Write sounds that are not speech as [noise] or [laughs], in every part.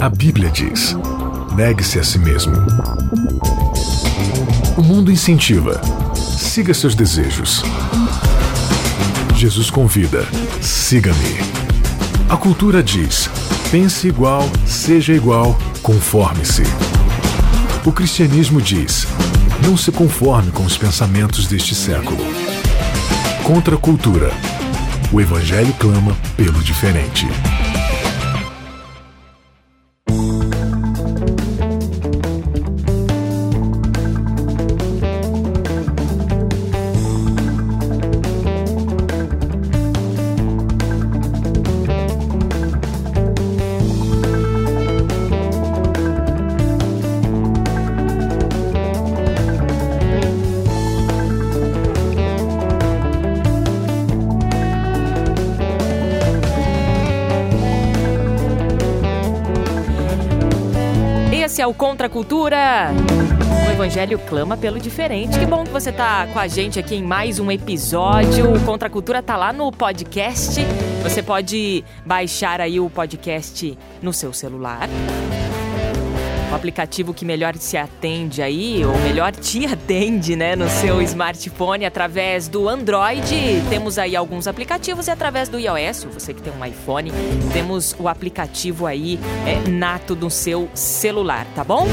A Bíblia diz: negue-se a si mesmo. O mundo incentiva. Siga seus desejos. Jesus convida: siga-me. A cultura diz: pense igual, seja igual, conforme-se. O cristianismo diz: não se conforme com os pensamentos deste século. Contra a cultura. O Evangelho clama pelo diferente. Contra a Cultura. O Evangelho clama pelo diferente. Que bom que você tá com a gente aqui em mais um episódio. O Contra a Cultura tá lá no podcast. Você pode baixar aí o podcast no seu celular. O aplicativo que melhor se atende aí, ou melhor te atende, né, no seu smartphone através do Android. Temos aí alguns aplicativos e através do iOS, você que tem um iPhone, temos o aplicativo aí é, nato do seu celular, tá bom?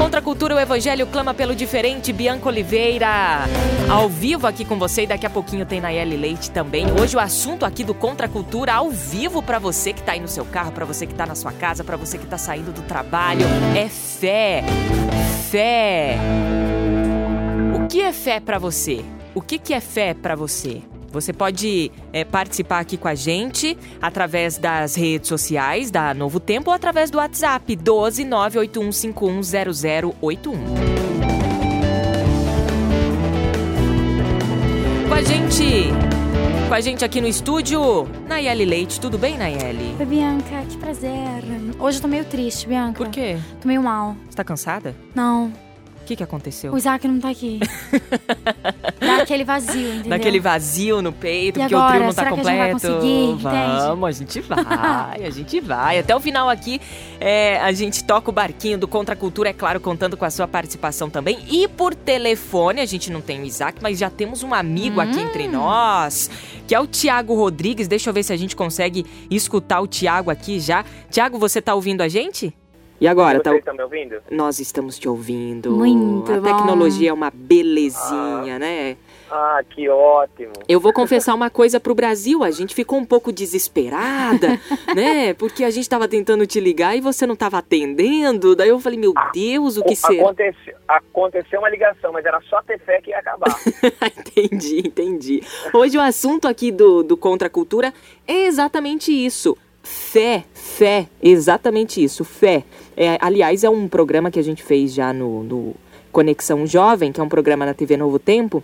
Contra a cultura, o Evangelho clama pelo diferente. Bianca Oliveira, ao vivo aqui com você. E daqui a pouquinho tem Nayeli Leite também. Hoje o assunto aqui do Contra a Cultura, ao vivo para você que tá aí no seu carro, para você que tá na sua casa, para você que tá saindo do trabalho, é fé. Fé. O que é fé para você? O que, que é fé para você? Você pode é, participar aqui com a gente através das redes sociais da Novo Tempo ou através do WhatsApp 12 981510081. Com a gente, com a gente aqui no estúdio, Nayeli Leite. Tudo bem, Nayeli? Oi, Bianca, que prazer. Hoje eu tô meio triste, Bianca. Por quê? Tô meio mal. Você tá cansada? Não, O que, que aconteceu? o Isaac não tá aqui. [laughs] Dá aquele vazio, entendeu? Daquele vazio no peito, E porque agora? o trio não tá Será que a gente vai completo. Vamos, a gente vai, a gente vai. Até o final aqui, é, a gente toca o barquinho do Contra a Cultura, é claro, contando com a sua participação também. E por telefone, a gente não tem o Isaac, mas já temos um amigo aqui entre Hum. nós, que é o Tiago Rodrigues. Deixa eu ver se a gente consegue escutar o Tiago aqui já. Tiago, você tá ouvindo a gente? E agora, tá Vocês estão me ouvindo? nós estamos te ouvindo. Muito A bom. tecnologia é uma belezinha, né? Ah, que ótimo. Eu vou confessar uma coisa pro Brasil, a gente ficou um pouco desesperada, [laughs] né? Porque a gente tava tentando te ligar e você não tava atendendo. Daí eu falei, meu Deus, o que será? Aconteceu, aconteceu uma ligação, mas era só ter fé que ia acabar. [laughs] entendi, entendi. Hoje o assunto aqui do, do Contra a Cultura é exatamente isso. Fé, fé, exatamente isso, fé. É, aliás, é um programa que a gente fez já no, no Conexão Jovem, que é um programa na TV Novo Tempo,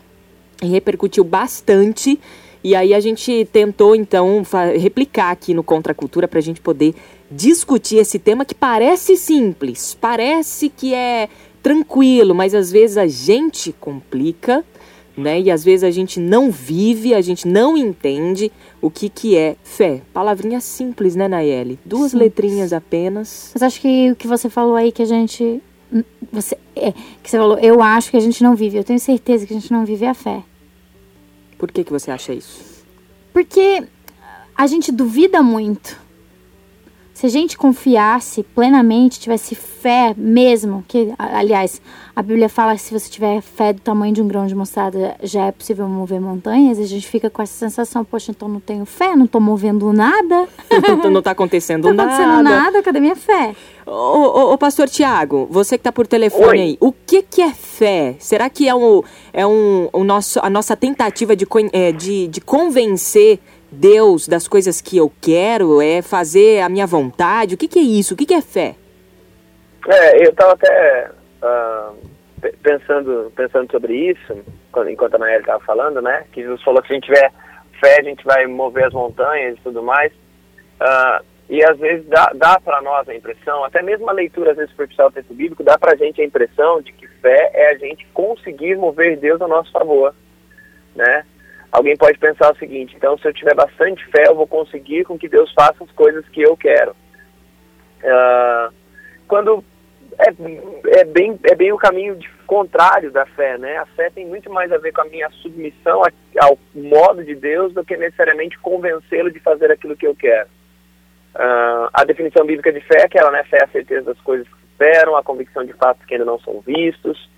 e repercutiu bastante. E aí a gente tentou, então, replicar aqui no Contra a Cultura para a gente poder discutir esse tema que parece simples, parece que é tranquilo, mas às vezes a gente complica, né? E às vezes a gente não vive, a gente não entende o que, que é fé. Palavrinha simples, né, Nayeli? Duas Simples. letrinhas apenas. Mas acho que o que você falou aí que a gente. Você, é, que você falou, eu acho que a gente não vive. Eu tenho certeza que a gente não vive a fé. Por que, que você acha isso? Porque a gente duvida muito. Se a gente confiasse plenamente, tivesse fé mesmo, que, aliás, a Bíblia fala que se você tiver fé do tamanho de um grão de mostarda, já é possível mover montanhas, e a gente fica com essa sensação, poxa, então não tenho fé, não tô movendo nada, [laughs] Não, não tá acontecendo não tá acontecendo nada. nada, cadê minha fé? Ô, ô, ô, pastor Tiago, você que tá por telefone Oi. aí, o que que é fé? Será que é, um, é um, o nosso, a nossa tentativa de, é, de, de convencer Deus das coisas que eu quero? É fazer a minha vontade? O que que é isso? O que que é fé? É, eu estava até pe- pensando, pensando sobre isso, enquanto a Naeli estava falando, né? Que Jesus falou que se a gente tiver fé, a gente vai mover as montanhas e tudo mais. Ah, e às vezes dá, dá para nós a impressão, até mesmo a leitura às vezes superficial do texto bíblico, dá para a gente a impressão de que fé é a gente conseguir mover Deus a nosso favor, né? Alguém pode pensar o seguinte: então, se eu tiver bastante fé, eu vou conseguir com que Deus faça as coisas que eu quero. Uh, quando é, é, bem, é bem o caminho contrário da fé, né? A fé tem muito mais a ver com a minha submissão ao modo de Deus do que necessariamente convencê-lo de fazer aquilo que eu quero. Uh, a definição bíblica de fé é aquela, né? Fé é a certeza das coisas que esperam, a convicção de fatos que ainda não são vistos.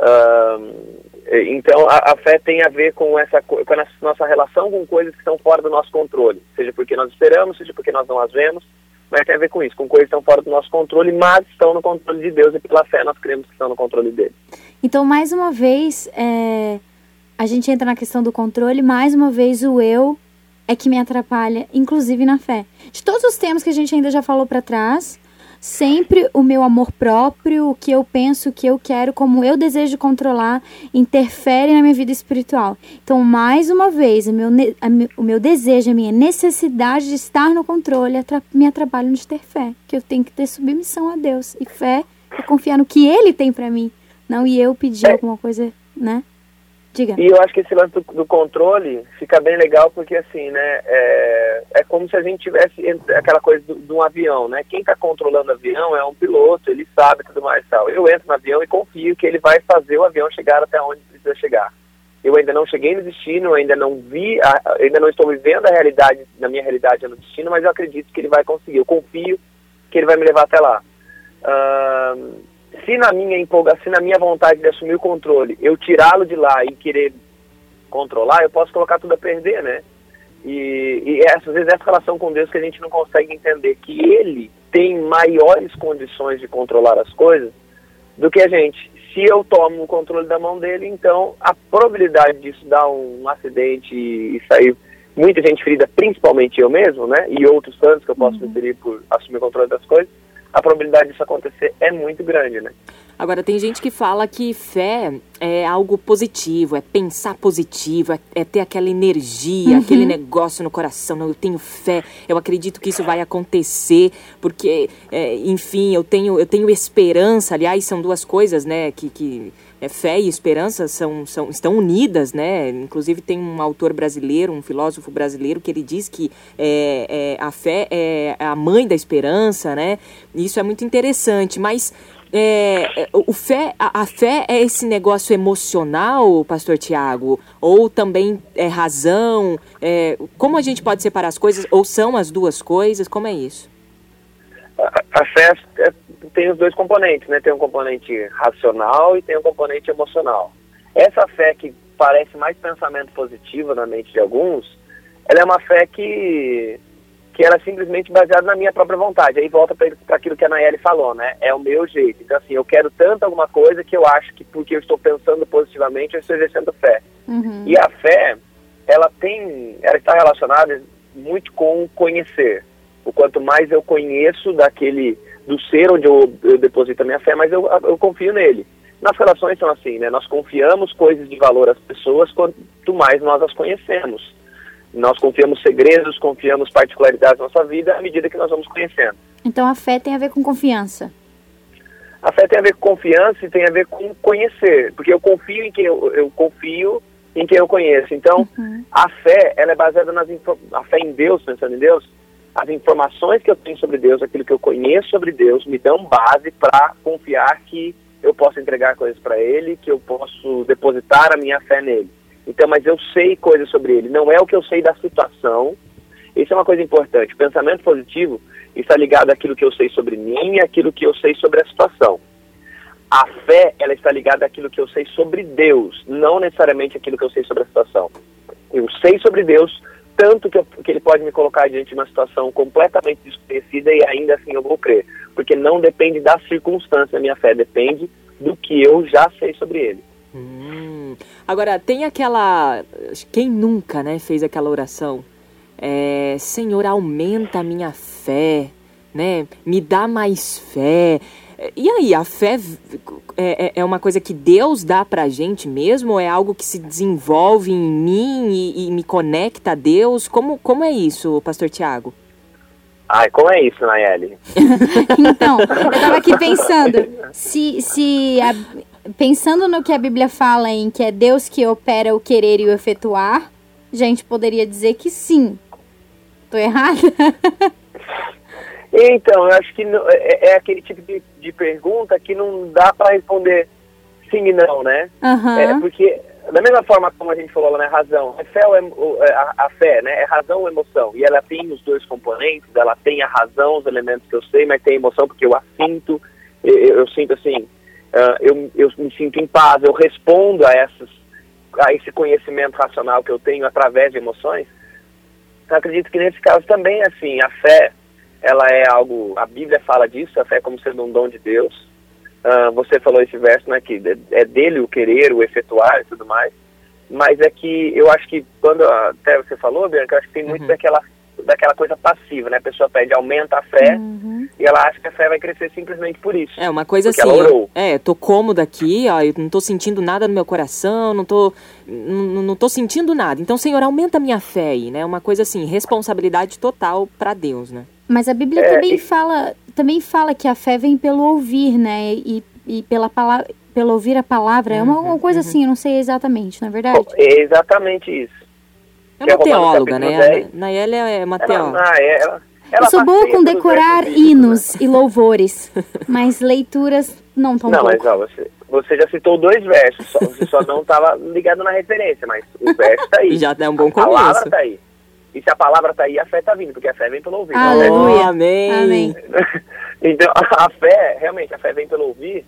Uh, então, a, a, fé tem a ver com essa com a nossa relação com coisas que estão fora do nosso controle, seja porque nós esperamos, seja porque nós não as vemos, mas tem a ver com isso, com coisas que estão fora do nosso controle, mas estão no controle de Deus e pela fé nós cremos que estão no controle dele. Então, mais uma vez, é, a gente entra na questão do controle, mais uma vez o eu é que me atrapalha, inclusive na fé. De todos os temas que a gente ainda já falou para trás, sempre o meu amor próprio, o que eu penso, o que eu quero, como eu desejo controlar, interfere na minha vida espiritual. Então, mais uma vez, o meu, o meu desejo, a minha necessidade de estar no controle me atrapalha de ter fé, que eu tenho que ter submissão a Deus. E fé é confiar no que Ele tem para mim, não e eu pedir é. alguma coisa, né? Diga. E eu acho que esse lance do, do, controle fica bem legal porque, assim, né, é, é como se a gente tivesse aquela coisa de um avião, né? Quem está controlando o avião é um piloto, ele sabe tudo mais e tal. Eu entro no avião e confio que ele vai fazer o avião chegar até onde precisa chegar. Eu ainda não cheguei no destino, ainda não vi, ainda não estou vivendo a realidade, na minha realidade no destino, mas eu acredito que ele vai conseguir. Eu confio que ele vai me levar até lá. Uh, se na minha empolgação, na minha vontade de assumir o controle, eu tirá-lo de lá e querer controlar, eu posso colocar tudo a perder, né? E, e essa, às vezes essa relação com Deus que a gente não consegue entender que Ele tem maiores condições de controlar as coisas do que a gente. Se eu tomo o controle da mão dele, então a probabilidade disso dar um acidente e sair muita gente ferida, principalmente eu mesmo, né? E outros tantos que eu posso uhum. me ferir por assumir o controle das coisas, a probabilidade disso acontecer é muito grande, né? Agora, tem gente que fala que fé é algo positivo, é pensar positivo, é, é ter aquela energia, uhum. aquele negócio no coração. Não, eu tenho fé, eu acredito que isso vai acontecer, porque, é, enfim, eu tenho, eu tenho esperança. Aliás, são duas coisas, né, que, que é, fé e esperança são, são, estão unidas, né? Inclusive tem um autor brasileiro, um filósofo brasileiro, que ele diz que é, é, a fé é a mãe da esperança, né? Isso é muito interessante, mas é, é o fé, a, a, fé é esse negócio emocional, pastor Tiago? Ou também é razão? É, como a gente pode separar as coisas? Ou são as duas coisas? Como é isso? A, a fé é tem os dois componentes, né? Tem um componente racional e tem um componente emocional. Essa fé que parece mais pensamento positivo na mente de alguns, ela é uma fé que que ela é simplesmente baseada na minha própria vontade. Aí volta para aquilo que a Nayeli falou, né? É o meu jeito. Então, assim, eu quero tanto alguma coisa que eu acho que porque eu estou pensando positivamente, eu estou exercendo fé. Uhum. E a fé, ela tem, ela está relacionada muito com conhecer. O quanto mais eu conheço daquele do ser onde eu, eu deposito a minha fé, mas eu, eu confio nele. Nas relações são assim, né? Nós confiamos coisas de valor às pessoas quanto mais nós as conhecemos. Nós confiamos segredos, confiamos particularidades da nossa vida à medida que nós vamos conhecendo. Então a fé tem a ver com confiança. A fé tem a ver com confiança e tem a ver com conhecer, porque eu confio em quem eu, eu confio em quem eu conheço. Então, uhum. a fé, ela é baseada nas a fé em Deus, pensando em Deus, as informações que eu tenho sobre Deus, aquilo que eu conheço sobre Deus, me dão base para confiar que eu posso entregar coisas para Ele, que eu posso depositar a minha fé nele. Então, mas eu sei coisas sobre Ele. Não é o que eu sei da situação. Isso é uma coisa importante. O pensamento positivo está ligado àquilo que eu sei sobre mim e àquilo que eu sei sobre a situação. A fé, ela está ligada àquilo que eu sei sobre Deus, não necessariamente aquilo que eu sei sobre a situação. Eu sei sobre Deus, tanto que, eu, que ele pode me colocar diante de uma situação completamente desconhecida e ainda assim eu vou crer. Porque não depende da circunstância, a minha fé depende do que eu já sei sobre ele. Hum. Agora, tem aquela. Quem nunca né, fez aquela oração? É, Senhor, aumenta a minha fé, né? Me dá mais fé. E aí, a fé é, é, é uma coisa que Deus dá pra gente mesmo? Ou é algo que se desenvolve em mim e, e me conecta a Deus? Como, como é isso, pastor Tiago? Ai, como é isso, Nayeli? [laughs] então, eu tava aqui pensando, [laughs] se, se a, pensando no que a Bíblia fala em que é Deus que opera o querer e o efetuar, gente poderia dizer que sim. Tô errada? [laughs] Então, eu acho que não, é, é, aquele tipo de, de, pergunta que não dá para responder sim e não, né? Uhum. É, porque, da mesma forma como a gente falou lá, né, razão, a fé, é, a, a fé né, é razão ou emoção, e ela tem os dois componentes, ela tem a razão, os elementos que eu sei, mas tem a emoção porque eu a sinto, eu, eu sinto assim, uh, eu, eu me sinto em paz, eu respondo a, essas, a esse conhecimento racional que eu tenho através de emoções, então acredito que nesse caso também, assim, a fé ela é algo, a Bíblia fala disso, a fé como sendo um dom de Deus. Uh, você falou esse verso, né, que é dele o querer, o efetuar e tudo mais. Mas é que eu acho que quando até você falou, Bianca, eu acho que tem muito uhum. daquela daquela coisa passiva, né? A pessoa pede, aumenta a fé uhum. e ela acha que a fé vai crescer simplesmente por isso. É, uma coisa assim, eu, é, tô cômodo aqui, ó, eu não tô sentindo nada no meu coração, não tô, não, não tô sentindo nada. Então, Senhor, aumenta a minha fé aí, né? Uma coisa assim, responsabilidade total para Deus, né? Mas a Bíblia é, também, e... fala, também fala que a fé vem pelo ouvir, né? E, e pela palavra, pelo ouvir a palavra. Uhum, é uma, uma uhum, coisa uhum. assim, eu não sei exatamente, na é verdade? É exatamente isso. É uma é teóloga, né? Nayeli é uma teóloga. Ela, ela, ela eu sou boa com decorar hinos né? e louvores, mas leituras não tão Não, pouco. mas ó, você, você já citou dois versos, só, você só não estava ligado na referência, mas o verso está aí. E [laughs] já é um bom começo. A palavra está aí. E se a palavra está aí, a fé está vindo, porque a fé vem pelo ouvir. Aleluia, amém. amém. [laughs] então, a fé, realmente, a fé vem pelo ouvir.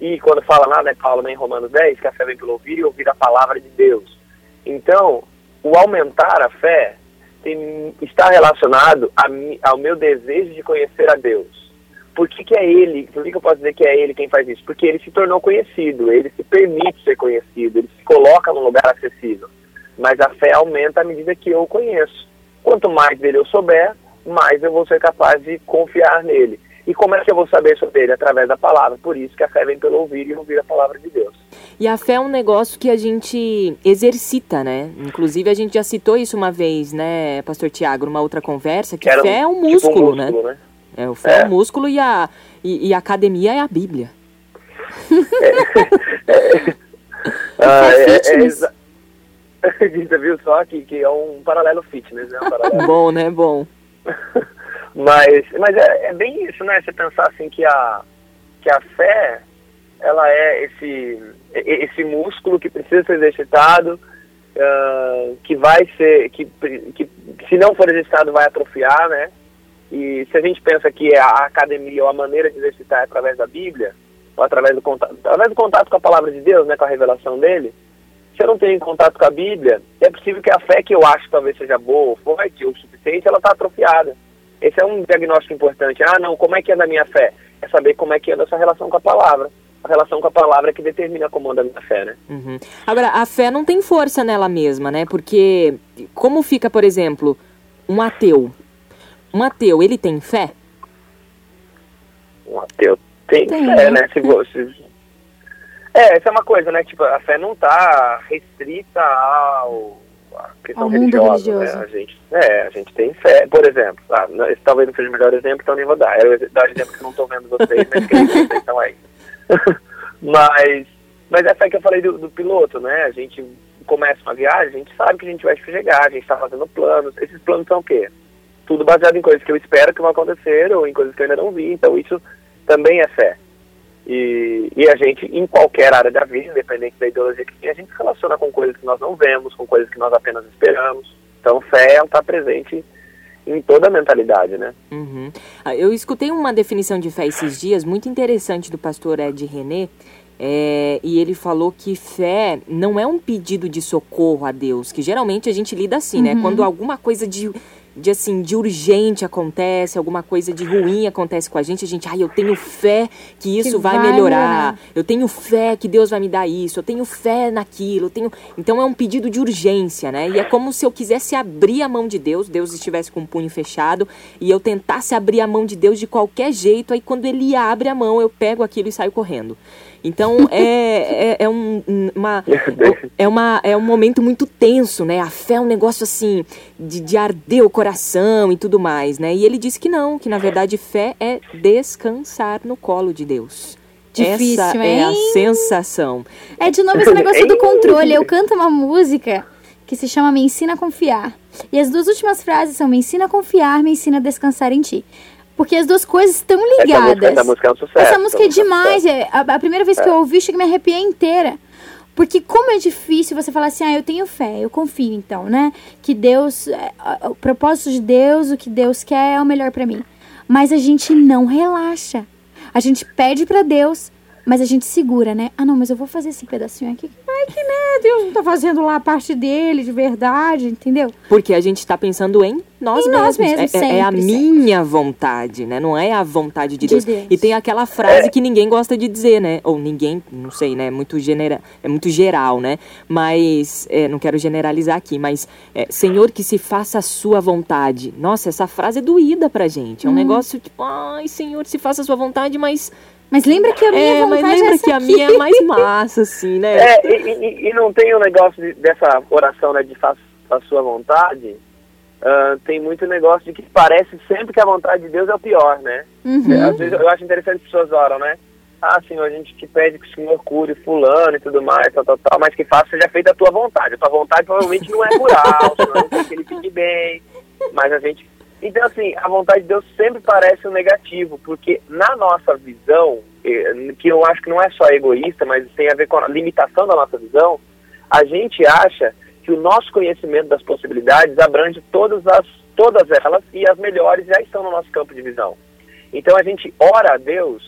E quando fala lá, né, Paulo, né, em Romanos 10, que a fé vem pelo ouvir e ouvir a palavra de Deus. Então, o aumentar a fé tem, está relacionado a, ao meu desejo de conhecer a Deus. Por que, que é ele? Por que, que eu posso dizer que é ele quem faz isso? Porque ele se tornou conhecido, ele se permite ser conhecido, ele se coloca num lugar acessível mas a fé aumenta à medida que eu o conheço. Quanto mais dele eu souber, mais eu vou ser capaz de confiar nele. E como é que eu vou saber sobre ele? Através da palavra. Por isso que a fé vem pelo ouvir e ouvir a palavra de Deus. E a fé é um negócio que a gente exercita, né? Inclusive, a gente já citou isso uma vez, né, Pastor Tiago, numa outra conversa, que Era fé é um músculo, tipo um músculo né? né? É, o fé é, é um músculo e a, e, e, a academia é a Bíblia. É, [laughs] é, ah, é, é, é, Você viu só que, que é um paralelo fitness, né? Um paralelo. [laughs] Bom, né? Bom. [laughs] mas mas é, é, bem isso, né? Você pensar assim que a, que a fé, ela é esse, esse músculo que precisa ser exercitado, uh, que vai ser, que, que se não for exercitado vai atrofiar, né? E se a gente pensa que a academia ou a maneira de exercitar é através da Bíblia, ou através do contato, através do contato com a palavra de Deus, né, com a revelação dele, se eu não tenho contato com a Bíblia, é possível que a fé que eu acho que talvez seja boa, forte ou suficiente, ela está atrofiada. Esse é um diagnóstico importante. Ah, não, como é que anda a minha fé? É saber como é que anda essa relação com a palavra. A relação com a palavra é que determina como anda a minha fé, né? Uhum. Agora, a fé não tem força nela mesma, né? Porque como fica, por exemplo, um ateu? Um ateu, ele tem fé? Um ateu tem, tem. fé, né? Se você, é, essa é uma coisa, né? Tipo, a fé não está restrita ao a questão ao religiosa, né? A gente, é, a gente tem fé, por exemplo, ah, esse talvez não seja o melhor exemplo, então nem vou dar. Eu dar o exemplo que não estou vendo vocês, mas que vocês estão aí. [laughs] mas, mas é a fé que eu falei do, do, piloto, né? A gente começa uma viagem, a gente sabe que a gente vai chegar, a gente está fazendo planos. Esses planos são o quê? Tudo baseado em coisas que eu espero que vão acontecer ou em coisas que eu ainda não vi. Então isso também é fé. E, e, a gente, em qualquer área da vida, independente da ideologia que tem, a gente se relaciona com coisas que nós não vemos, com coisas que nós apenas esperamos. Então, fé está presente em toda a mentalidade, né? Uhum. Ah, eu escutei uma definição de fé esses dias, muito interessante, do pastor Ed René, é, e ele falou que fé não é um pedido de socorro a Deus, que geralmente a gente lida assim, né? uhum. né? Quando alguma coisa de de assim, de urgente acontece, alguma coisa de ruim acontece com a gente, a gente, ai, ah, eu tenho fé que isso que vai, vai melhorar. Eu tenho fé que Deus vai me dar isso. Eu tenho fé naquilo. Eu tenho... Então é um pedido de urgência, né? E é como se eu quisesse abrir a mão de Deus, Deus estivesse com o punho fechado, e eu tentasse abrir a mão de Deus de qualquer jeito, aí quando ele abre a mão, eu pego aquilo e saio correndo. Então [laughs] é, é, é, um, uma, é, uma, é um momento muito tenso, né? A fé é um negócio assim de, de arder o coração e tudo mais, né? E ele disse que não, que na verdade fé é descansar no colo de Deus. Difícil, Essa hein? é a sensação. É de novo esse negócio do controle. Eu canto uma música que se chama Me Ensina a Confiar. E as duas últimas frases são Me ensina a confiar, me ensina a descansar em ti. Porque as duas coisas estão ligadas. Essa música, essa música é um sucesso. Essa música é demais. É, a, a, primeira vez que eu ouvi, chega me arrepiei inteira. Porque como é difícil você falar assim, ah, eu tenho fé, eu confio então, né? Que Deus, é, o propósito de Deus, o que Deus quer é o melhor para mim. Mas a gente não relaxa. A gente pede para Deus, mas a gente segura, né? Ah, não, mas eu vou fazer esse pedacinho aqui. Ai, que né? Deus não tá fazendo lá a parte dele de verdade, entendeu? Porque a gente tá pensando em nós em mesmos. Nós mesmos é, sempre, é, a minha vontade, né? Não é a vontade de Deus. de Deus. E tem aquela frase é. que ninguém gosta de dizer, né? Ou ninguém, não sei, né? É muito, genera, é muito geral, né? Mas, é, não quero generalizar aqui, mas é, Senhor, que se faça a sua vontade. Nossa, essa frase é doída pra gente. É um hum. negócio tipo, ai, Senhor, se faça a sua vontade, mas mas lembra que a minha é, vontade mas lembra é que aqui. a minha é mais [laughs] massa, assim, né? É, e, e, e não tem o um negócio de, dessa oração, né, de faça a sua vontade. Uh, tem muito negócio de que parece sempre que a vontade de Deus é o pior, né? Uhum. É, às vezes eu acho interessante as pessoas oram, né? Ah, Senhor, a gente te pede que o Senhor cure fulano e tudo mais, tal, tal, tal, mas que faça seja feita a tua vontade. A tua vontade provavelmente não é curar, o Senhor não quer que ele fique bem, mas a gente então, assim, a vontade de Deus sempre parece um negativo, porque na nossa visão, eh, que eu acho que não é só egoísta, mas tem a ver com a limitação da nossa visão, a gente acha que o nosso conhecimento das possibilidades abrange todas, as, todas elas e as melhores já estão no nosso campo de visão. Então a gente ora a Deus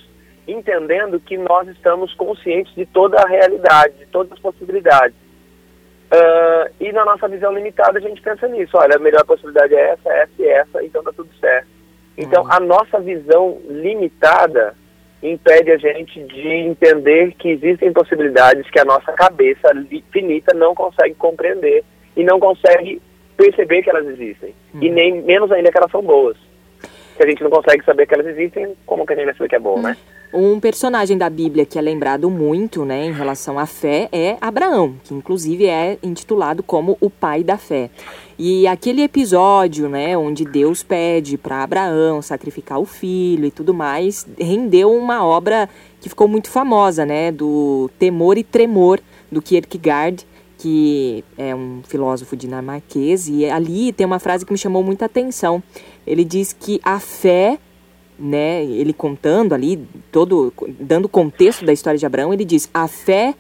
entendendo que nós estamos conscientes de toda a realidade, de todas as possibilidades. Uh, e na nossa visão limitada a gente pensa nisso, olha, a melhor possibilidade é essa, essa e essa, então tá tudo certo. Então uhum. a nossa visão limitada impede a gente de entender que existem possibilidades que a nossa cabeça finita não consegue compreender e não consegue perceber que elas existem. Uhum. E nem menos ainda que elas são boas. Se a gente não consegue saber que elas existem, como que a gente vai saber que é bom, uhum. né? Um personagem da Bíblia que é lembrado muito, né, em relação à fé é Abraão, que inclusive é intitulado como o pai da fé. E aquele episódio, né, onde Deus pede para Abraão sacrificar o filho e tudo mais, rendeu uma obra que ficou muito famosa, né, do Temor e Tremor do Kierkegaard, que é um filósofo dinamarquês, e ali tem uma frase que me chamou muita atenção. Ele diz que a fé né, ele contando ali, todo dando contexto da história de Abraão, ele diz: a fé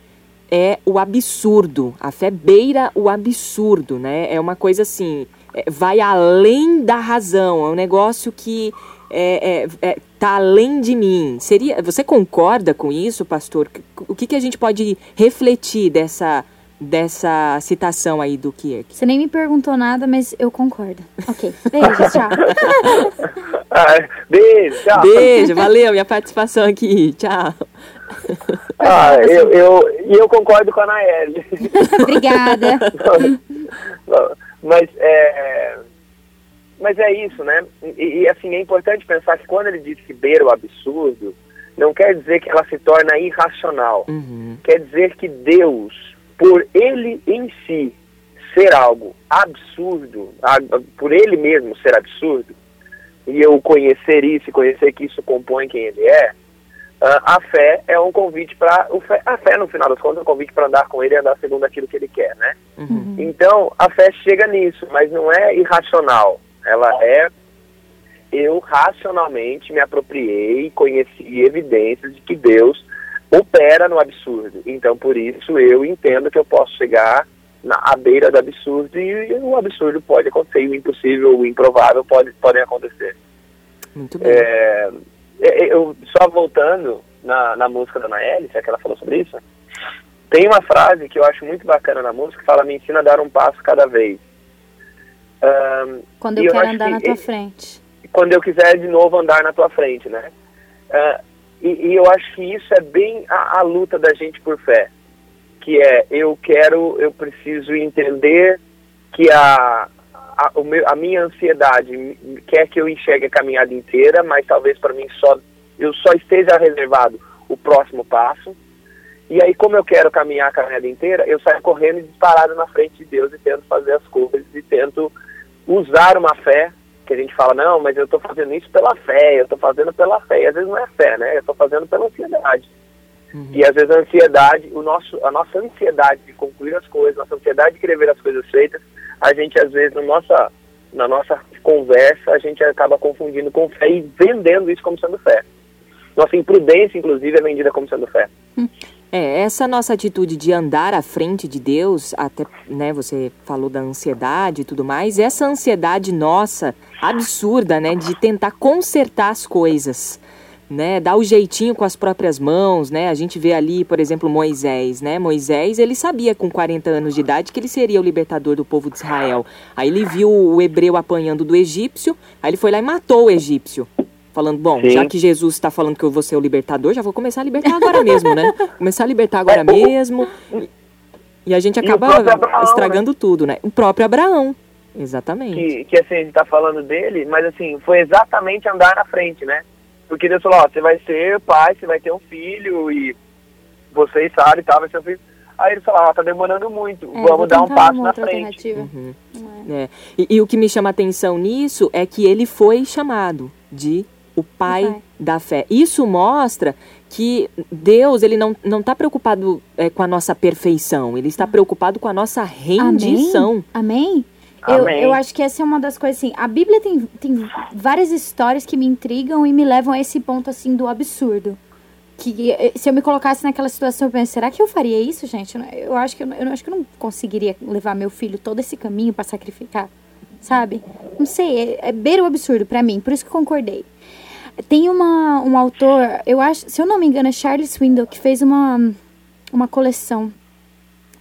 é o absurdo, a fé beira o absurdo, né? É uma coisa assim, é, vai além da razão, é um negócio que é, é, é, tá além de mim. Seria, você concorda com isso, pastor? O que, que a gente pode refletir dessa dessa citação aí do Kierkegaard. Você nem me perguntou nada, mas eu concordo. Ok, beijo, tchau. [laughs] ah, beijo, tchau. Beijo, valeu minha participação aqui, tchau. Ah, eu, eu, e eu concordo com a Naeli. Obrigada. [laughs] mas é, mas é isso, né? E, e, assim, é importante pensar que quando ele diz que beira o absurdo, não quer dizer que ela se torna irracional. Uhum. Quer dizer que Deus por ele em si ser algo absurdo, por ele mesmo ser absurdo, e eu conhecer isso conhecer que isso compõe quem ele é, a fé é um convite para. A fé, no final das contas, é um convite para andar com ele e andar segundo aquilo que ele quer, né? Uhum. Então, a fé chega nisso, mas não é irracional. Ela é. Eu racionalmente me apropriei e conheci evidências de que Deus opera no absurdo. Então, por isso, eu entendo que eu posso chegar na à beira do absurdo e o absurdo pode acontecer, o impossível, o improvável pode, podem acontecer. Muito bem. É, é, eu, só voltando na, na música da Naeli, já que ela falou sobre isso, tem uma frase que eu acho muito bacana na música que fala, me ensina a dar um passo cada vez. Um, quando eu, eu quero andar que, na tua frente. Quando eu quiser de novo andar na tua frente, né? Uh, e, e, eu acho que isso é bem a, a, luta da gente por fé, que é eu quero, eu preciso entender que a, a, o meu, a minha ansiedade quer que eu enxergue a caminhada inteira, mas talvez para mim só eu só esteja reservado o próximo passo. E aí, como eu quero caminhar a caminhada inteira, eu saio correndo e disparado na frente de Deus e tento fazer as coisas e tento usar uma fé que a gente fala, não, mas eu estou fazendo isso pela fé, eu estou fazendo pela fé. E às vezes não é fé, né? Eu estou fazendo pela ansiedade. Uhum. E às vezes a ansiedade, o nosso, a nossa ansiedade de concluir as coisas, nossa ansiedade de querer ver as coisas feitas, a gente às vezes na nossa, na nossa conversa, a gente acaba confundindo com fé e vendendo isso como sendo fé. Nossa imprudência, inclusive, é vendida como sendo fé. É, essa nossa atitude de andar à frente de Deus, até, né, você falou da ansiedade e tudo mais, essa ansiedade nossa, absurda, né, de tentar consertar as coisas né, dar o jeitinho com as próprias mãos, né? A gente vê ali, por exemplo, Moisés, né? Moisés, ele sabia com 40 anos de idade que ele seria o libertador do povo de Israel. Aí ele viu o hebreu apanhando do egípcio, aí ele foi lá e matou o egípcio. Falando, bom, Sim. já que Jesus está falando que eu vou ser o libertador, já vou começar a libertar agora mesmo, né? [laughs] Começar a libertar agora mesmo. E a gente acaba Abraão, né? estragando né? tudo, né? O próprio Abraão. Exatamente. Que, que assim, a gente tá falando dele, mas assim, foi exatamente andar na frente, né? Porque Deus falou, ó, você vai ser pai, você vai ter um filho e vocês sabem e tal, vai ser um filho. Aí ele falou, ó, tá demorando muito, é, vamos dar um passo na frente. Uhum. É. E, e, o que me chama atenção nisso é que ele foi chamado de o pai, o pai. da fé. Isso mostra que Deus ele não não está preocupado é, com a nossa perfeição, ele está preocupado com a nossa rendição. Amém? Amém? Eu, eu acho que essa é uma das coisas assim. A Bíblia tem, tem várias histórias que me intrigam e me levam a esse ponto assim do absurdo. Que eh, se eu me colocasse naquela situação, eu penso, será que eu faria isso, gente? Eu acho que eu, eu acho que eu não conseguiria levar meu filho todo esse caminho para sacrificar, sabe? Não sei, é, é beira o absurdo para mim, por isso que concordei. Tem uma, um autor, eu acho, se eu não me engano, é Charles Swindoll, que fez uma, uma coleção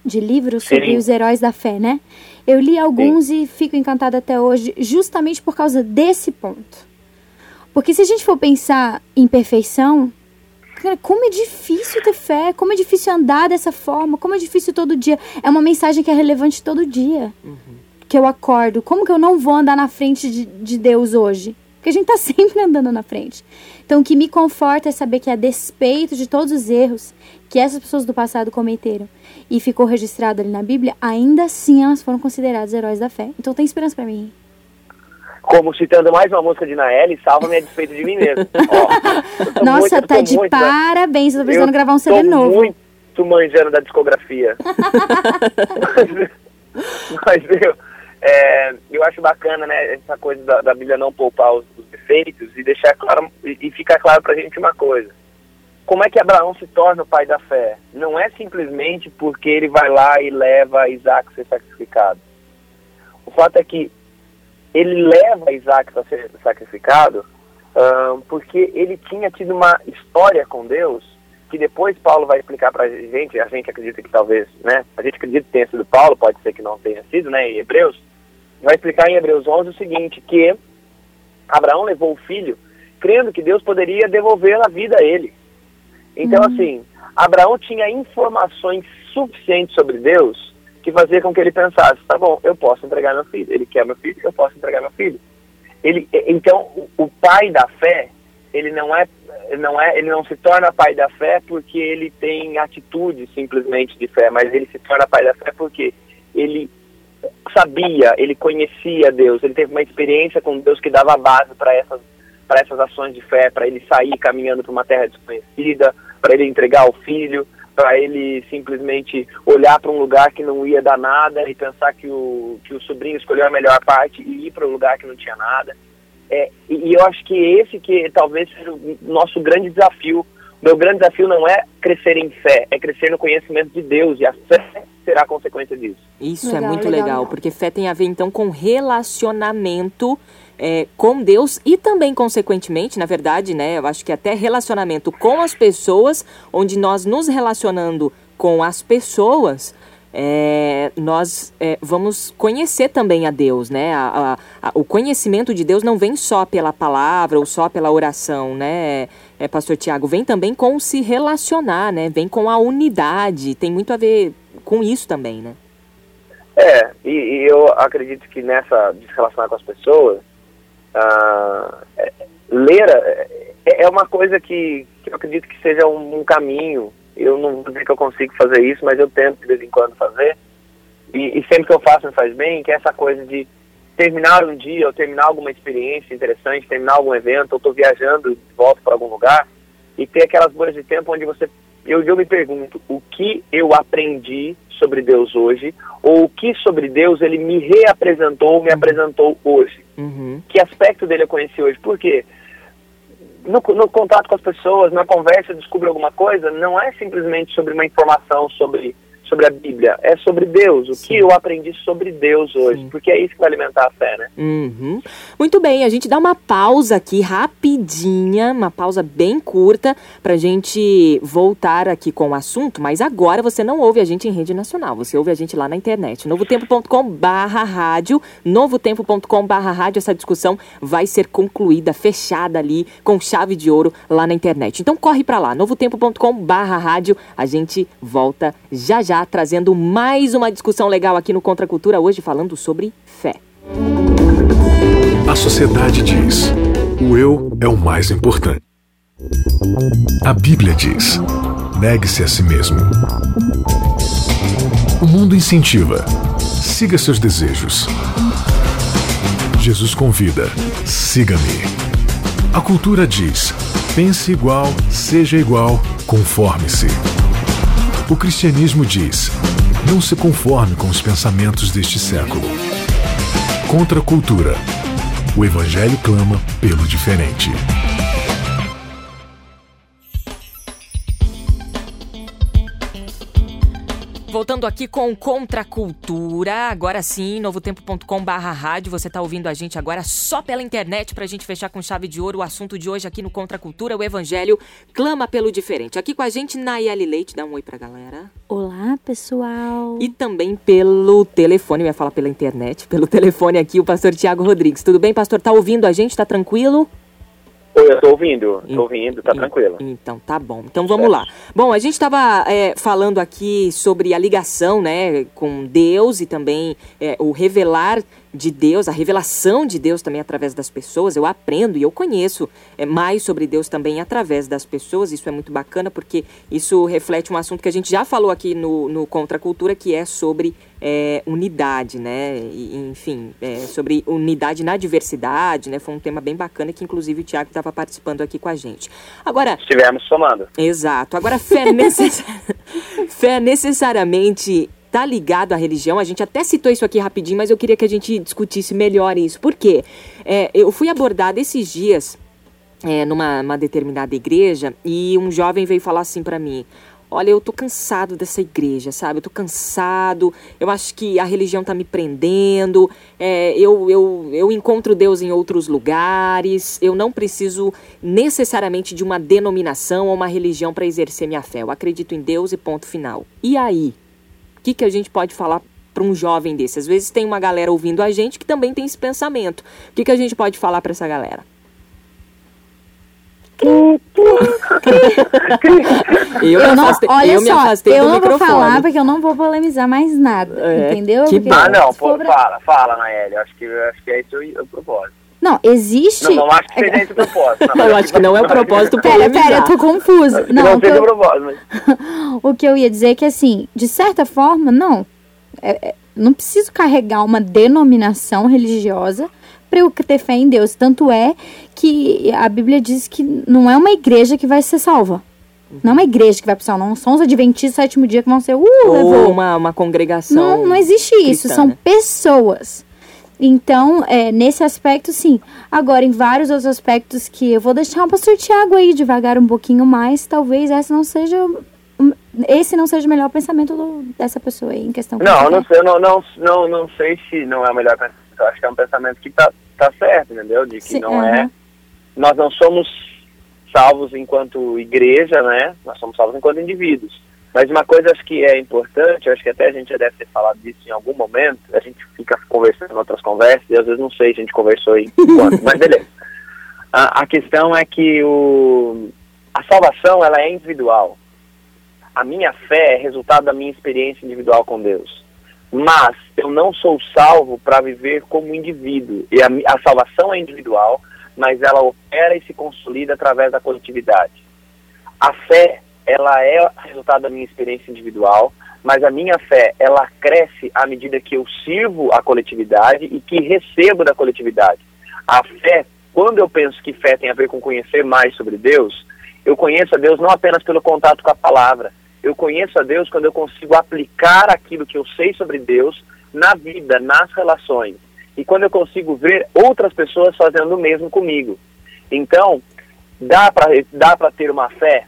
de livros sobre Sim. os heróis da fé, né? Eu li alguns Sim. e fico encantada até hoje, justamente por causa desse ponto. Porque se a gente for pensar em perfeição, cara, como é difícil ter fé, como é difícil andar dessa forma, como é difícil todo dia. É uma mensagem que é relevante todo dia. Uhum. Que eu acordo. Como que eu não vou andar na frente de, de Deus hoje? Porque a gente está [laughs] sempre andando na frente. Então, o que me conforta é saber que, a despeito de todos os erros que essas pessoas do passado cometeram e ficou registrado ali na Bíblia, ainda assim elas foram consideradas heróis da fé. Então, tem esperança para mim. Como citando mais uma música de Naeli, salva-me a despeito de mim mesmo. [laughs] Nossa, muito, tá de muito, parabéns. Eu tô precisando eu gravar um CD novo. muito manjando da discografia. mas, [laughs] mas, meu é, eu acho bacana, né, essa coisa da, da Bíblia não poupar os, os, defeitos e deixar claro, e, e ficar claro pra gente uma coisa. Como é que Abraão se torna o pai da fé? Não é simplesmente porque ele vai lá e leva Isaac a ser sacrificado. O fato é que ele leva Isaac a ser sacrificado porque ele tinha tido uma história com Deus que depois Paulo vai explicar para a gente, a gente acredita que talvez, né, a gente acredita que tenha sido Paulo, pode ser que não tenha sido, né, em Hebreus, vai explicar em Hebreus 11 o seguinte, que Abraão levou o filho crendo que Deus poderia devolver a vida a ele. Então, uhum. assim, Abraão tinha informações suficientes sobre Deus que fazia com que ele pensasse, tá bom, eu posso entregar meu filho. Ele quer meu filho, eu posso entregar meu filho. Ele, então, o pai da fé, ele não é, não é, ele não se torna pai da fé porque ele tem atitude simplesmente de fé, mas ele se torna pai da fé porque ele sabia, ele conhecia Deus, ele teve uma experiência com Deus que dava base para essas, para essas ações de fé, para ele sair caminhando para uma terra desconhecida, para ele entregar o filho, para ele simplesmente olhar para um lugar que não ia dar nada e pensar que o, que o sobrinho escolheu a melhor parte e ir para um lugar que não tinha nada. É, e eu acho que esse que talvez seja o nosso grande desafio. Meu grande desafio não é crescer em fé, é crescer no conhecimento de Deus e a fé será a consequência disso. Isso legal, é muito legal, legal, porque fé tem a ver então com relacionamento é, com Deus e também, consequentemente, na verdade, né, eu acho que até relacionamento com as pessoas, onde nós nos relacionando com as pessoas, é, nós é, vamos conhecer também a Deus, né? A, a, a, o conhecimento de Deus não vem só pela palavra ou só pela oração, né, é, Pastor Tiago? Vem também com se relacionar, né? Vem com a unidade, tem muito a ver com isso também, né? É, e, e eu acredito que nessa de se relacionar com as pessoas, ah, é, ler é, é, uma coisa que, que, eu acredito que seja um, um, caminho. Eu não vou dizer que eu consigo fazer isso, mas eu tento de vez em quando fazer. E, e sempre que eu faço me faz bem, que é essa coisa de terminar um dia, ou terminar alguma experiência interessante, terminar algum evento, ou estou viajando de volta para algum lugar, e ter aquelas bolhas de tempo onde você eu, eu me pergunto o que eu aprendi sobre Deus hoje, ou o que sobre Deus ele me reapresentou, me apresentou hoje. Uhum. Que aspecto dele eu conheci hoje? Por quê? No, no contato com as pessoas, na conversa, eu descubro alguma coisa, não é simplesmente sobre uma informação sobre sobre a Bíblia, é sobre Deus, o Sim. que eu aprendi sobre Deus hoje, Sim. porque é isso que vai alimentar a fé, né? Uhum. Muito bem, a gente dá uma pausa aqui rapidinha, uma pausa bem curta, pra gente voltar aqui com o assunto, mas agora você não ouve a gente em rede nacional, você ouve a gente lá na internet, novotempo.com barra rádio, novotempo.com barra rádio, essa discussão vai ser concluída, fechada ali, com chave de ouro lá na internet. Então corre pra lá, novotempo.com barra rádio, a gente volta já já, trazendo mais uma discussão legal aqui no Contra Cultura, hoje falando sobre fé. A sociedade diz: o eu é o mais importante. A Bíblia diz: negue-se a si mesmo. O mundo incentiva: siga seus desejos. Jesus convida: siga-me. A cultura diz: pense igual, seja igual, conforme-se. O cristianismo diz: não se conforme com os pensamentos deste século. Contra a cultura. O Evangelho clama pelo diferente. Voltando aqui com Contra a Cultura, agora sim, novotempo.com barra rádio, você tá ouvindo a gente agora só pela internet pra gente fechar com chave de ouro o assunto de hoje aqui no Contra a Cultura, o Evangelho clama pelo diferente. Aqui com a gente, Nayeli Leite, dá um oi pra galera. Olá, pessoal. E também pelo telefone, eu ia falar pela internet, pelo [laughs] telefone aqui, o pastor Tiago Rodrigues. Tudo bem, pastor? Tá ouvindo a gente? Tá tranquilo? Oi, eu tô ouvindo, tô ouvindo, tá tranquilo. Então, tá bom. Então vamos lá. Bom, a gente estava falando aqui sobre a ligação, né, com Deus e também é, o revelar de Deus, a revelação de Deus também através das pessoas. Eu aprendo e eu conheço é, mais sobre Deus também através das pessoas. Isso é muito bacana porque isso reflete um assunto que a gente já falou aqui no, no Contra a Cultura, que é sobre é, unidade, né? E, enfim, é, sobre unidade na diversidade, né? Foi um tema bem bacana que inclusive o Tiago estava participando aqui com a gente. Agora, Estivemos somando. Exato. Agora, fé, [laughs] necess... fé necessariamente tá ligado à religião. A gente até citou isso aqui rapidinho, mas eu queria que a gente discutisse melhor isso. Por quê? É, eu fui abordada esses dias é, numa uma determinada igreja e um jovem veio falar assim pra mim. Olha, eu tô cansado dessa igreja, sabe? Eu tô cansado, eu acho que a religião tá me prendendo, é, eu, eu, eu encontro Deus em outros lugares, eu não preciso necessariamente de uma denominação ou uma religião para exercer minha fé. Eu acredito em Deus e ponto final. E aí? O que, que a gente pode falar para um jovem desse? Às vezes tem uma galera ouvindo a gente que também tem esse pensamento. O que, que a gente pode falar para essa galera? [laughs] Eu, me Eu não, afastei, olha eu me só, afastei eu do não vou microfone. falar porque eu não vou polemizar mais nada, É, entendeu? que Porque. Ah, não, pô, pra- fala, fala, Naeli. Acho que, acho que é isso o propósito. Não, existe... Não, não acho que seja esse o propósito. não. [laughs] Eu acho que não é o propósito Pera, pera, eu tô confusa. Acho que não, Não, o que seja eu- o propósito, mas... [laughs] o que eu ia dizer é que, assim, de certa forma, não. É- é- não preciso carregar uma denominação religiosa para eu ter fé em Deus. Tanto é que a Bíblia diz que não é uma igreja que vai ser salva. Não é uma igreja que vai pro céu, não são os adventistas do sétimo dia que vão ser, uh, Ou levou. uma, uma congregação. Não, não existe isso, cristã, são né? pessoas. Então, é, nesse aspecto, sim. Agora, em vários outros aspectos que eu vou deixar o pastor Tiago aí devagar um pouquinho mais, talvez essa não seja. Esse não seja o melhor pensamento do- dessa pessoa aí em questão. Não, não sei, não, não, não, não sei se não é o melhor pensamento. Eu acho que é um pensamento que tá, tá certo, entendeu? De que Sim, não é. Nós não somos salvos enquanto igreja, né? Nós somos salvos enquanto indivíduos. Mas uma coisa acho que é importante, acho que até a gente já deve ter falado disso em algum momento, a gente fica conversando em outras conversas, e às vezes não sei se a gente conversou em [laughs] quanto, mas beleza. A, a questão é que o, a salvação ela é individual. A minha fé é resultado da minha experiência individual com Deus. Mas eu não sou salvo para viver como indivíduo. E a, a salvação é individual, mas ela opera e se consolida através da coletividade. A fé, ela é resultado da minha experiência individual, mas a minha fé, ela cresce à medida que eu sirvo a coletividade e que recebo da coletividade. A fé, quando eu penso que fé tem a ver com conhecer mais sobre Deus, Eu conheço a Deus não apenas pelo contato com a palavra. Eu conheço a Deus quando eu consigo aplicar aquilo que eu sei sobre Deus na vida, nas relações. E quando eu consigo ver outras pessoas fazendo o mesmo comigo. Então, dá para dá ter uma fé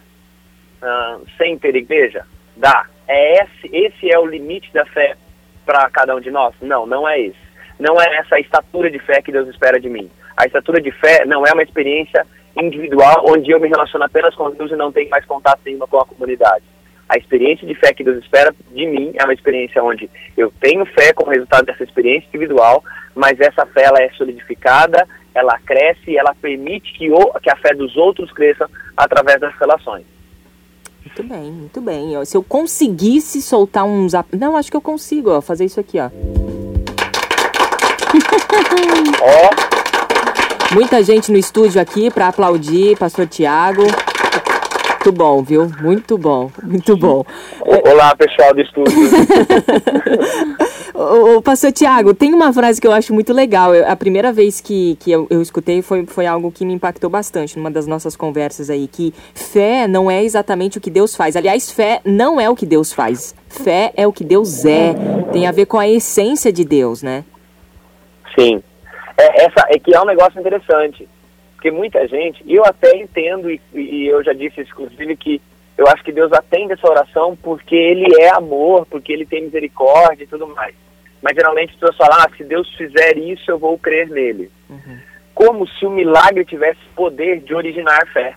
uh, sem ter igreja? Dá. É esse, esse é o limite da fé para cada um de nós? Não, não é esse. Não é essa estatura de fé que Deus espera de mim. A estatura de fé não é uma experiência individual onde eu me relaciono apenas com Deus e não tenho mais contato nenhuma com a comunidade. A experiência de fé que Deus espera de mim é uma experiência onde eu tenho fé como resultado dessa experiência individual, mas essa fé ela é solidificada, ela cresce ela permite que, o, que a fé dos outros cresça através das relações. Muito bem, muito bem. Se eu conseguisse soltar um zap... Não, acho que eu consigo ó, fazer isso aqui, ó. ó. Muita gente no estúdio aqui para aplaudir, Pastor Tiago. Muito bom, viu? Muito bom, muito bom. Olá, pessoal do estúdio. [laughs] o, pastor Tiago, tem uma frase que eu acho muito legal. Eu, a primeira vez que, que eu, eu, escutei foi, foi algo que me impactou bastante numa das nossas conversas aí, que fé não é exatamente o que Deus faz. Aliás, fé não é o que Deus faz. Fé é o que Deus é. Tem a ver com a essência de Deus, né? Sim. É, essa, é que é um negócio interessante. Porque muita gente, e eu até entendo, e, e eu já disse inclusive, que eu acho que Deus atende essa oração porque Ele é amor, porque Ele tem misericórdia e tudo mais. Mas geralmente as pessoas falam, ah, se Deus fizer isso, eu vou crer nele. Uhum. Como se o milagre tivesse poder de originar fé.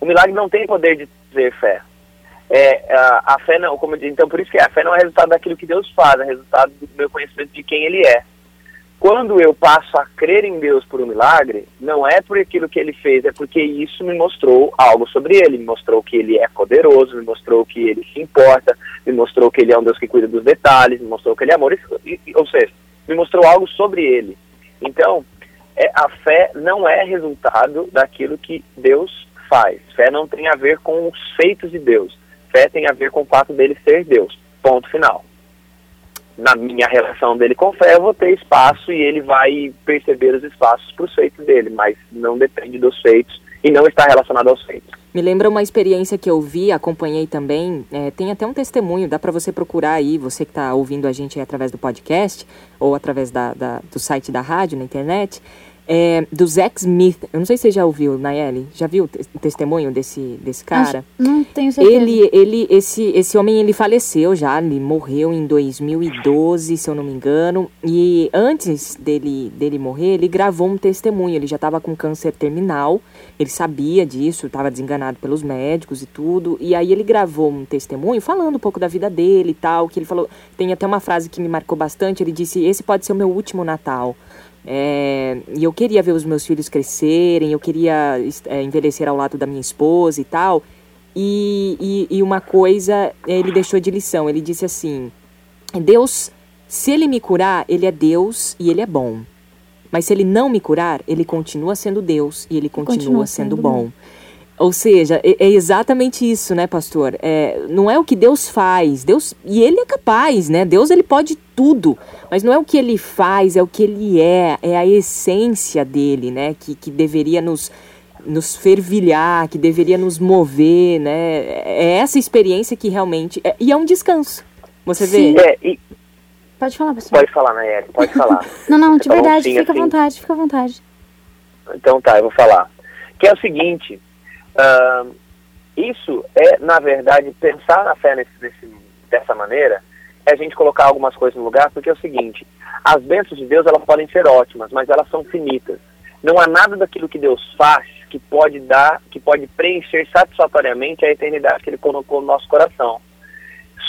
O milagre não tem poder de dizer fé. É, a, a fé não, como eu disse, então por isso que a fé não é resultado daquilo que Deus faz, é resultado do meu conhecimento de quem Ele é. Quando eu passo a crer em Deus por um milagre, não é por aquilo que ele fez, é porque isso me mostrou algo sobre ele, me mostrou que ele é poderoso, me mostrou que ele se importa, me mostrou que ele é um Deus que cuida dos detalhes, me mostrou que ele é amor, ou seja, me mostrou algo sobre ele. Então, é, a fé não é resultado daquilo que Deus faz. Fé não tem a ver com os feitos de Deus. Fé tem a ver com o fato dele ser Deus. Ponto final na minha relação dele com fé, eu vou ter espaço e ele vai perceber os espaços para os feitos dele, mas não depende dos feitos e não está relacionado aos feitos. Me lembra uma experiência que eu vi, acompanhei também, é, tem até um testemunho, dá para você procurar aí, você que está ouvindo a gente através do podcast ou através da, da, do site da rádio, na internet, é, do Zack Smith. Eu não sei se você já ouviu, Nayeli. Já viu o testemunho desse, desse cara? Acho, não tenho certeza. Ele, ele, esse, esse homem, ele faleceu já. Ele morreu em 2012, se eu não me engano. E antes dele, dele morrer, ele gravou um testemunho. Ele já estava com câncer terminal. Ele sabia disso, estava desenganado pelos médicos e tudo. E aí ele gravou um testemunho falando um pouco da vida dele e tal. Que ele falou. Tem até uma frase que me marcou bastante. Ele disse: Esse pode ser o meu último Natal. É, e eu queria ver os meus filhos crescerem, eu queria é, envelhecer ao lado da minha esposa e tal. E, e, e uma coisa ele deixou de lição: ele disse assim, Deus, se ele me curar, ele é Deus e ele é bom. Mas se ele não me curar, ele continua sendo Deus e ele continua, continua sendo, sendo bom. bom. Ou seja, é, é, exatamente isso, né, pastor? É, não é o que Deus faz, Deus e Ele é capaz, né? Deus ele pode tudo, mas não é o que Ele faz, é o que Ele é, é a essência dele, né? Que, que deveria nos nos fervilhar, que deveria nos mover, né? É essa experiência que realmente é, e é um descanso. Você Sim. vê? É, e... Pode falar, pastor. Pode falar, Nayeli, pode falar. [laughs] não, não, de verdade, fica assim. à vontade, fica à vontade. Então tá, eu vou falar. Que é o seguinte, Uh, isso é, na verdade, pensar na fé nesse, nesse, dessa maneira, é a gente colocar algumas coisas no lugar, porque é o seguinte, as bênçãos de Deus elas podem ser ótimas, mas elas são finitas. Não há nada daquilo que Deus faz que pode dar, que pode preencher satisfatoriamente a eternidade que Ele colocou no nosso coração.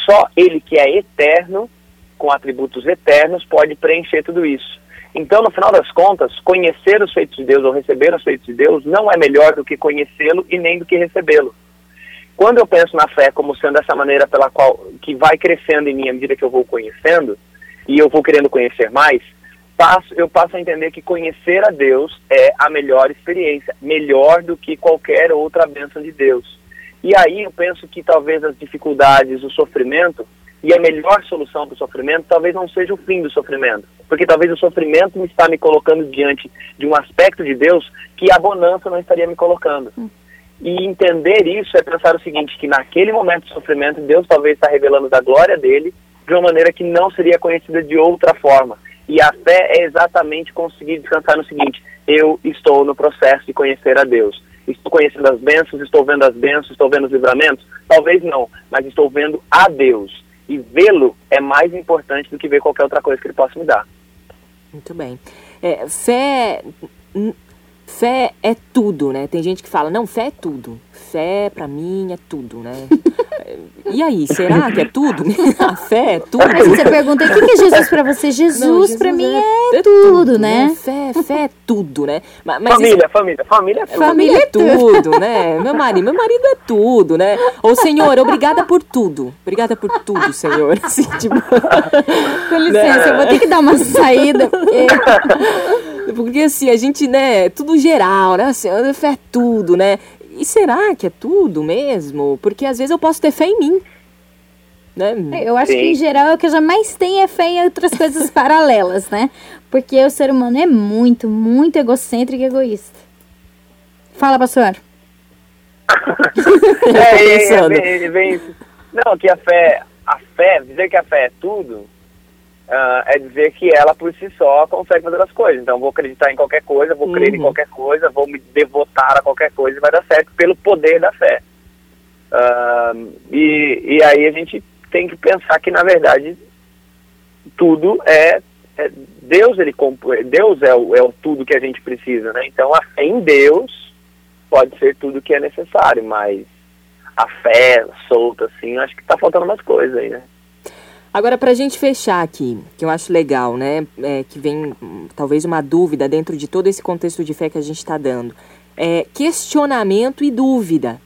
Só Ele que é eterno, com atributos eternos, pode preencher tudo isso. Então, no final das contas, conhecer os feitos de Deus ou receber os feitos de Deus não é melhor do que conhecê-lo e nem do que recebê-lo. Quando eu penso na fé como sendo essa maneira pela qual que vai crescendo em mim à medida que eu vou conhecendo e eu vou querendo conhecer mais, passo, eu passo a entender que conhecer a Deus é a melhor experiência, melhor do que qualquer outra bênção de Deus. E aí eu penso que talvez as dificuldades, o sofrimento e a melhor solução para o sofrimento talvez não seja o fim do sofrimento, porque talvez o sofrimento me está me colocando diante de um aspecto de Deus que a bonança não estaria me colocando. Hum. E entender isso é pensar o seguinte, que naquele momento de sofrimento, Deus talvez está revelando da glória dele de uma maneira que não seria conhecida de outra forma. E a fé é exatamente conseguir descansar no seguinte, eu estou no processo de conhecer a Deus. Estou conhecendo as bênçãos, estou vendo as bênçãos, estou vendo os livramentos? Talvez não, mas estou vendo a Deus. E vê-lo é mais importante do que ver qualquer outra coisa que ele possa me dar. Muito bem. É, fé fé é tudo, né? Tem gente que fala, não, fé é tudo. Fé, para mim, é tudo, né? [laughs] E aí, será que é tudo? [laughs] A fé é tudo? Aí você pergunta, o que é Jesus para você? Jesus, Jesus para mim é, é tudo, tudo, né? né? Fé, fé é tudo, né? Mas, família, isso... família, família é tudo. Família é tudo, né? Meu marido, meu marido é tudo, né? Ou Senhor, obrigada por tudo. Obrigada por tudo, Senhor. [laughs] Assim, tipo... Com licença, né? eu vou ter que dar uma saída. Porque... [laughs] Porque assim, a gente, né, tudo geral, né? Assim, fé é tudo, né? E será que é tudo mesmo? Porque às vezes eu posso ter fé em mim. Né? Eu acho Sim. que em geral o que eu jamais tenho é fé em outras coisas [laughs] paralelas, né? Porque o ser humano é muito, muito egocêntrico e egoísta. Fala, pastor. é, [laughs] é, é, bem, não, que a fé, a fé, dizer que a fé é tudo, uh, é dizer que ela por si só consegue fazer as coisas. Então, vou acreditar em qualquer coisa, vou uhum. crer em uhum. qualquer coisa, vou me devotar a qualquer coisa e vai dar certo pelo poder da fé. Uh, e, e aí a gente tem que pensar que, na verdade, tudo é, é Deus, ele Deus é o, é o tudo que a gente precisa, né? Então, a fé em Deus pode ser tudo que é necessário, mas a fé solta, assim, acho que está faltando umas coisas aí, né? Agora, para a gente fechar aqui, que eu acho legal, né? É, que vem talvez uma dúvida dentro de todo esse contexto de fé que a gente está dando. É questionamento e dúvida.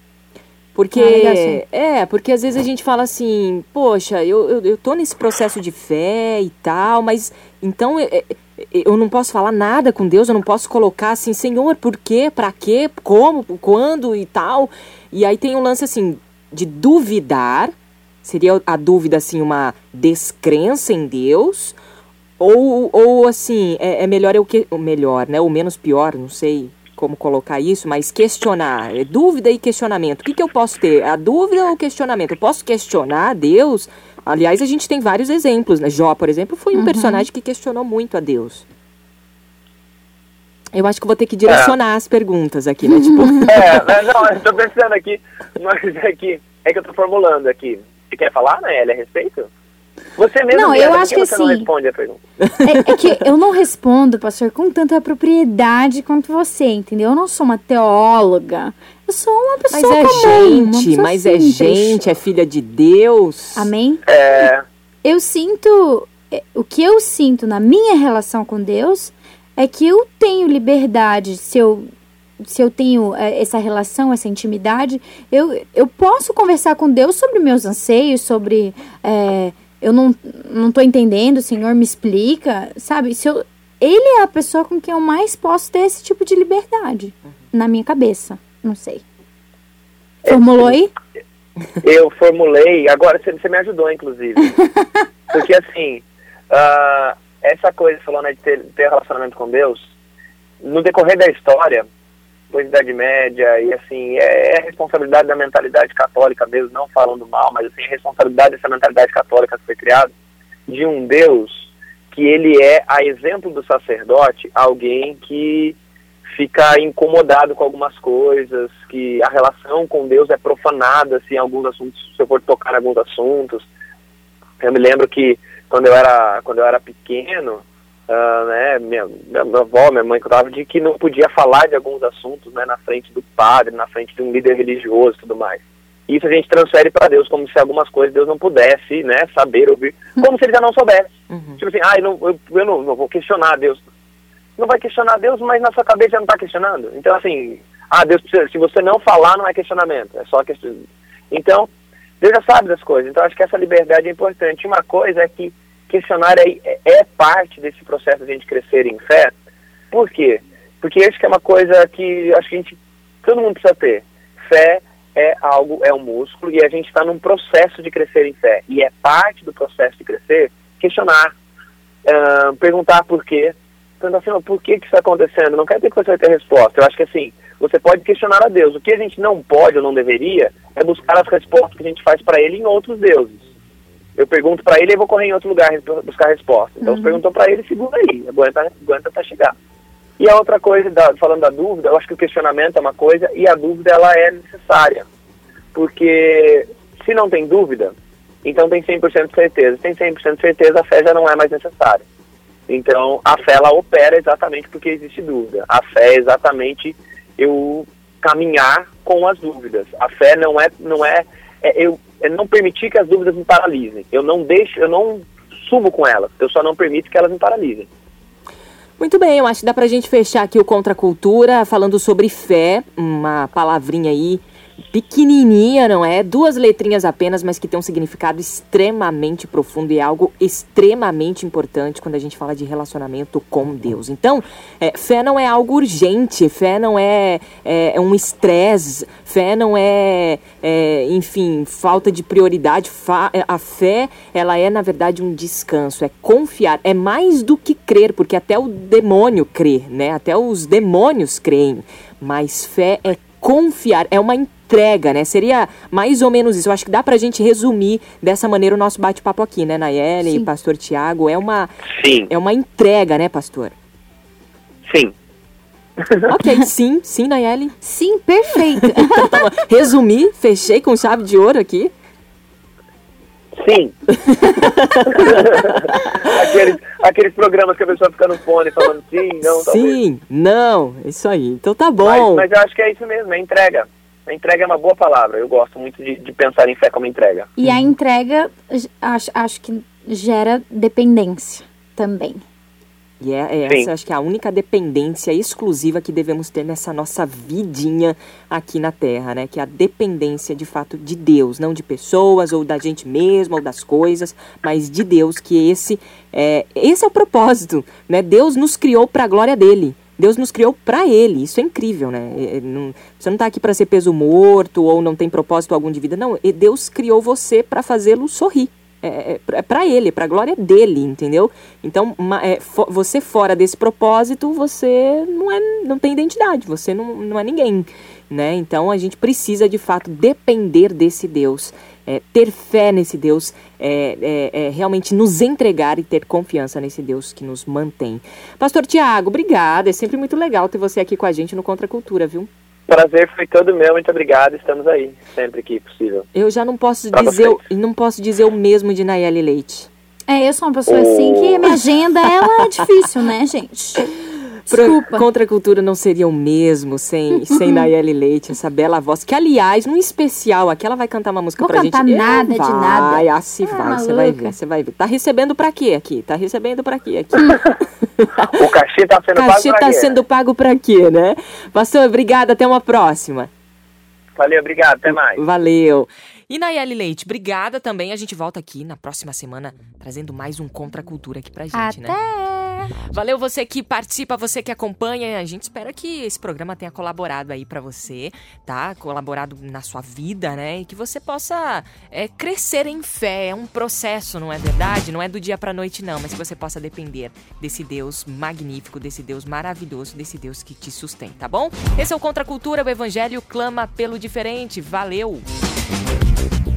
Porque, ah, é, porque às vezes a gente fala assim, poxa, eu, eu, eu tô nesse processo de fé e tal, mas então eu, é, é, eu não posso falar nada com Deus, eu não posso colocar assim, Senhor, por quê, para quê, como, quando e tal. E aí tem um lance assim, de duvidar, Seria a dúvida, assim, uma descrença em Deus? Ou, ou assim, é, é melhor eu que. Melhor, né? O menos pior, não sei como colocar isso, mas questionar. É dúvida e questionamento. O que, que eu posso ter? A dúvida ou o questionamento? Eu posso questionar Deus? Aliás, a gente tem vários exemplos, né? Jó, por exemplo, foi um uhum. personagem que questionou muito a Deus. Eu acho que vou ter que direcionar é. as perguntas aqui, né? Tipo... [laughs] É, não, eu tô pensando aqui, mas é que, é que eu tô formulando aqui. Você quer falar, né, a respeito? Você mesmo não, eu acho que você assim, não responde a pergunta. É, é, que eu não respondo, pastor, com tanta propriedade quanto você, entendeu? Eu não sou uma teóloga. Eu sou uma pessoa Mas é comum, gente, mas é simples. é gente, é filha de Deus. Amém? É. Eu sinto, é, o que eu sinto na minha relação com Deus é que eu tenho liberdade se eu se eu tenho é, essa relação, essa intimidade, eu, eu posso conversar com Deus sobre meus anseios, sobre é, eu não não estou entendendo, o Senhor me explica, sabe? Se eu, ele é a pessoa com quem eu mais posso ter esse tipo de liberdade uhum. na minha cabeça. Não sei. Formulou aí? Eu formulei, agora você, você me ajudou, inclusive. [laughs] Porque assim, uh, essa coisa, falou né, de ter, ter relacionamento com Deus, no decorrer da história, depois da Idade Média, e assim, é, é responsabilidade da mentalidade católica mesmo, não falando mal, mas assim, é responsabilidade dessa mentalidade católica que foi criada, de um Deus que ele é, a exemplo do sacerdote, alguém que fica incomodado com algumas coisas, que a relação com Deus é profanada, assim, em alguns assuntos, se eu for tocar em alguns assuntos. Eu me lembro que quando eu era, quando eu era pequeno, uh, né, minha, minha, avó, minha mãe contava de que não podia falar de alguns assuntos né, na frente do padre, na frente de um líder religioso e tudo mais. Isso a gente transfere para Deus como se algumas coisas Deus não pudesse né, saber, ouvir, como se ele já não soubesse. Uhum. Tipo assim, ah, eu, não, eu, eu não, não, vou questionar Deus. Não vai questionar Deus, mas na sua cabeça já não está questionando. Então, assim, ah, Deus precisa, se você não falar, não é questionamento, é só questão. Então, Deus já sabe das coisas. Então, acho que essa liberdade é importante. Uma coisa é que questionar é, é parte desse processo de a gente crescer em fé. Por quê? Porque acho que é uma coisa que acho que a gente, todo mundo precisa ter. Fé é algo, é um músculo e a gente está num processo de crescer em fé. E é parte do processo de crescer questionar, uh, perguntar por quê. Perguntar assim, por que, que isso está acontecendo? Não quer dizer que você vai ter resposta. Eu acho que assim, você pode questionar a Deus. O que a gente não pode ou não deveria é buscar as respostas que a gente faz para ele em outros deuses. Eu pergunto para ele e vou correr em outro lugar buscar a resposta. Então, uhum. você perguntou para ele, segura aí, aguenta, aguenta até chegar. E a outra coisa, da, falando da dúvida, eu acho que o questionamento é uma coisa e a dúvida ela é necessária. Porque se não tem dúvida, então tem 100% de certeza. Se tem 100% de certeza, a fé já não é mais necessária. Então, a fé ela opera exatamente porque existe dúvida. A fé é exatamente eu caminhar com as dúvidas. A fé não é não é, é eu é não permitir que as dúvidas me paralisem. Eu não deixo, eu não subo com elas. Eu só não permito que elas me paralisem. Muito bem, eu acho que dá pra gente fechar aqui o Contra Cultura falando sobre fé, uma palavrinha aí pequenininha, não é? Duas letrinhas apenas, mas que tem um significado extremamente profundo e algo extremamente importante quando a gente fala de relacionamento com Deus. Então, é, fé não é algo urgente, fé não é, é, é um estresse, fé não é, é, enfim, falta de prioridade. É, a fé, ela é, na verdade, um descanso, é confiar, é mais do que crer, porque até o demônio crê, né? Até os demônios creem, mas fé é confiar, é uma né? Seria mais ou menos isso. Eu acho que dá pra gente resumir dessa maneira o nosso bate-papo aqui, né, Nayeli e pastor Tiago? É uma, sim. é uma entrega, né, pastor? Sim. [laughs] ok, sim, sim, Nayeli. Sim, perfeito. [laughs] então, tá Resumi, fechei com chave de ouro aqui. Sim. [laughs] aqueles, aqueles programas que a pessoa fica no fone falando sim, não, Sim, talvez. não, isso aí. Então tá bom. Mas, mas, eu acho que é isso mesmo, é entrega. A entrega é uma boa palavra. Eu gosto muito de, de pensar em fé como entrega. E a entrega, acho, acho que gera dependência também. E é, é essa, acho que é a única dependência exclusiva que devemos ter nessa nossa vidinha aqui na Terra, né? Que é a dependência, de fato, de Deus, não de pessoas ou da gente mesmo ou das coisas, mas de Deus, que esse é, esse é o propósito, né? Deus nos criou para a glória dele. Deus nos criou para Ele. Isso é incrível, né? É, é, você não está aqui para ser peso morto ou não tem propósito algum de vida. Não, Deus criou você para fazê-lo sorrir é, é, para ele, para a glória dele, entendeu? Então, você fora desse propósito, você não, é, não tem identidade, você não, não é ninguém, né? Então, a gente precisa, de fato, depender desse Deus, é, ter fé nesse Deus, é, é, é, realmente nos entregar e ter confiança nesse Deus que nos mantém. Pastor Tiago, obrigada, é sempre muito legal ter você aqui com a gente no Contra a Cultura, viu? Prazer foi todo meu, muito obrigado. Estamos aí, sempre que possível. Eu já não posso pra dizer, não posso dizer o mesmo de Nayeli Leite. É, eu sou uma pessoa oh. assim que minha agenda ela é difícil, né, gente? [laughs] Desculpa. Contra a cultura não seria o mesmo sem, [laughs] sem Nayeli Leite, essa bela voz. Que, aliás, num especial aqui, ela vai cantar uma música Vou pra cantar gente. nada vai, de nada. Vai, assim ah, vai, você vai ver, você vai ver. Tá recebendo pra quê aqui? Tá recebendo pra quê aqui? [laughs] o cachê tá sendo cachê pago tá quê? sendo pago pra quê, né? Pastor, obrigada, até uma próxima. Valeu, obrigado, até mais. Valeu. E Nayeli Leite, obrigada também. A gente volta aqui na próxima semana trazendo mais um Contra a Cultura aqui pra gente, Até. né? Valeu você que participa, você que acompanha. A gente espera que esse programa tenha colaborado aí para você, tá? Colaborado na sua vida, né? E que você possa é, crescer em fé. É um processo, não é verdade? Não é do dia pra noite, não. Mas que você possa depender desse Deus magnífico, desse Deus maravilhoso, desse Deus que te sustém, tá bom? Esse é o Contra a Cultura, o Evangelho clama pelo diferente. Valeu!